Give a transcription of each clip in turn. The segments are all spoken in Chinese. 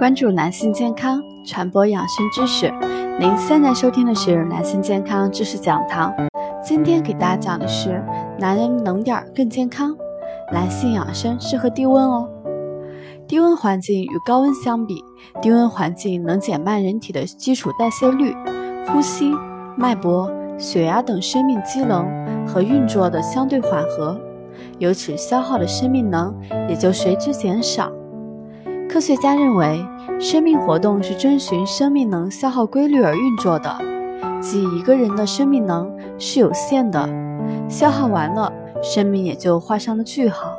关注男性健康，传播养生知识。您现在收听的是男性健康知识讲堂。今天给大家讲的是，男人冷点儿更健康，男性养生适合低温哦。低温环境与高温相比，低温环境能减慢人体的基础代谢率，呼吸、脉搏、血压等生命机能和运作的相对缓和，由此消耗的生命能也就随之减少。科学家认为，生命活动是遵循生命能消耗规律而运作的，即一个人的生命能是有限的，消耗完了，生命也就画上了句号。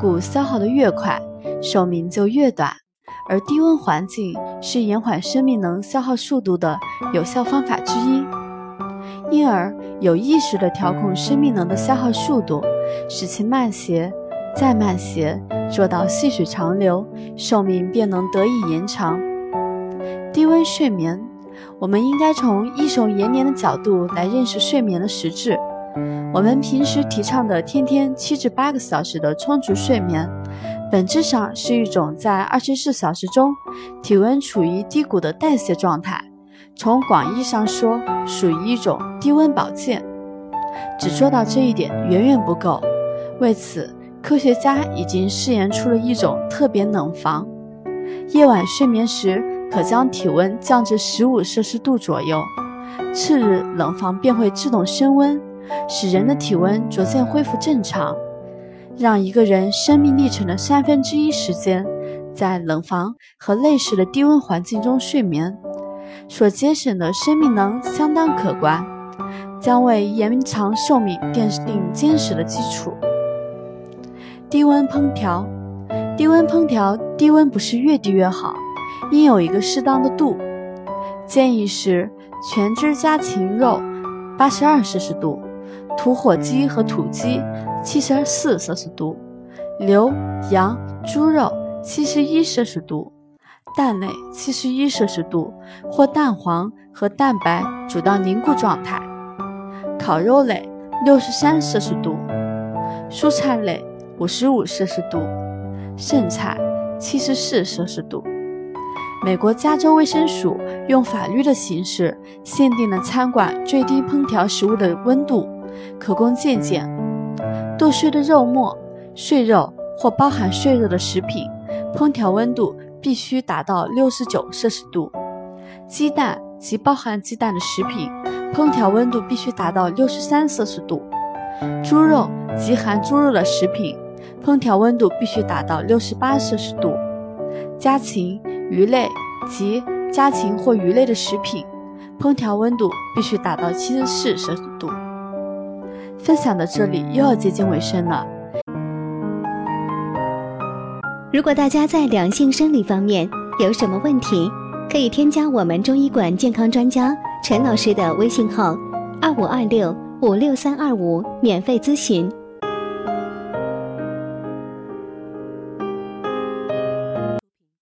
故消耗的越快，寿命就越短。而低温环境是延缓生命能消耗速度的有效方法之一，因而有意识地调控生命能的消耗速度，使其慢些。再慢些，做到细水长流，寿命便能得以延长。低温睡眠，我们应该从益寿延年的角度来认识睡眠的实质。我们平时提倡的天天七至八个小时的充足睡眠，本质上是一种在二十四小时中体温处于低谷的代谢状态。从广义上说，属于一种低温保健。只做到这一点远远不够，为此。科学家已经试验出了一种特别冷房，夜晚睡眠时可将体温降至十五摄氏度左右，次日冷房便会自动升温，使人的体温逐渐恢复正常，让一个人生命历程的三分之一时间在冷房和类似的低温环境中睡眠，所节省的生命能相当可观，将为延长寿命奠定坚实的基础。低温烹调，低温烹调，低温不是越低越好，应有一个适当的度。建议是全脂家禽肉八十二摄氏度，土火鸡和土鸡七十四摄氏度，牛、羊、猪肉七十一摄氏度，蛋类七十一摄氏度或蛋黄和蛋白煮到凝固状态，烤肉类六十三摄氏度，蔬菜类。五十五摄氏度，剩菜七十四摄氏度。美国加州卫生署用法律的形式限定了餐馆最低烹调食物的温度，可供借鉴。剁碎的肉末、碎肉或包含碎肉的食品，烹调温度必须达到六十九摄氏度。鸡蛋及包含鸡蛋的食品，烹调温度必须达到六十三摄氏度。猪肉及含猪肉的食品。烹调温度必须达到六十八摄氏度。家禽、鱼类及家禽或鱼类的食品，烹调温度必须达到七十四摄氏度。分享到这里又要接近尾声了。如果大家在两性生理方面有什么问题，可以添加我们中医馆健康专家陈老师的微信号：二五二六五六三二五，免费咨询。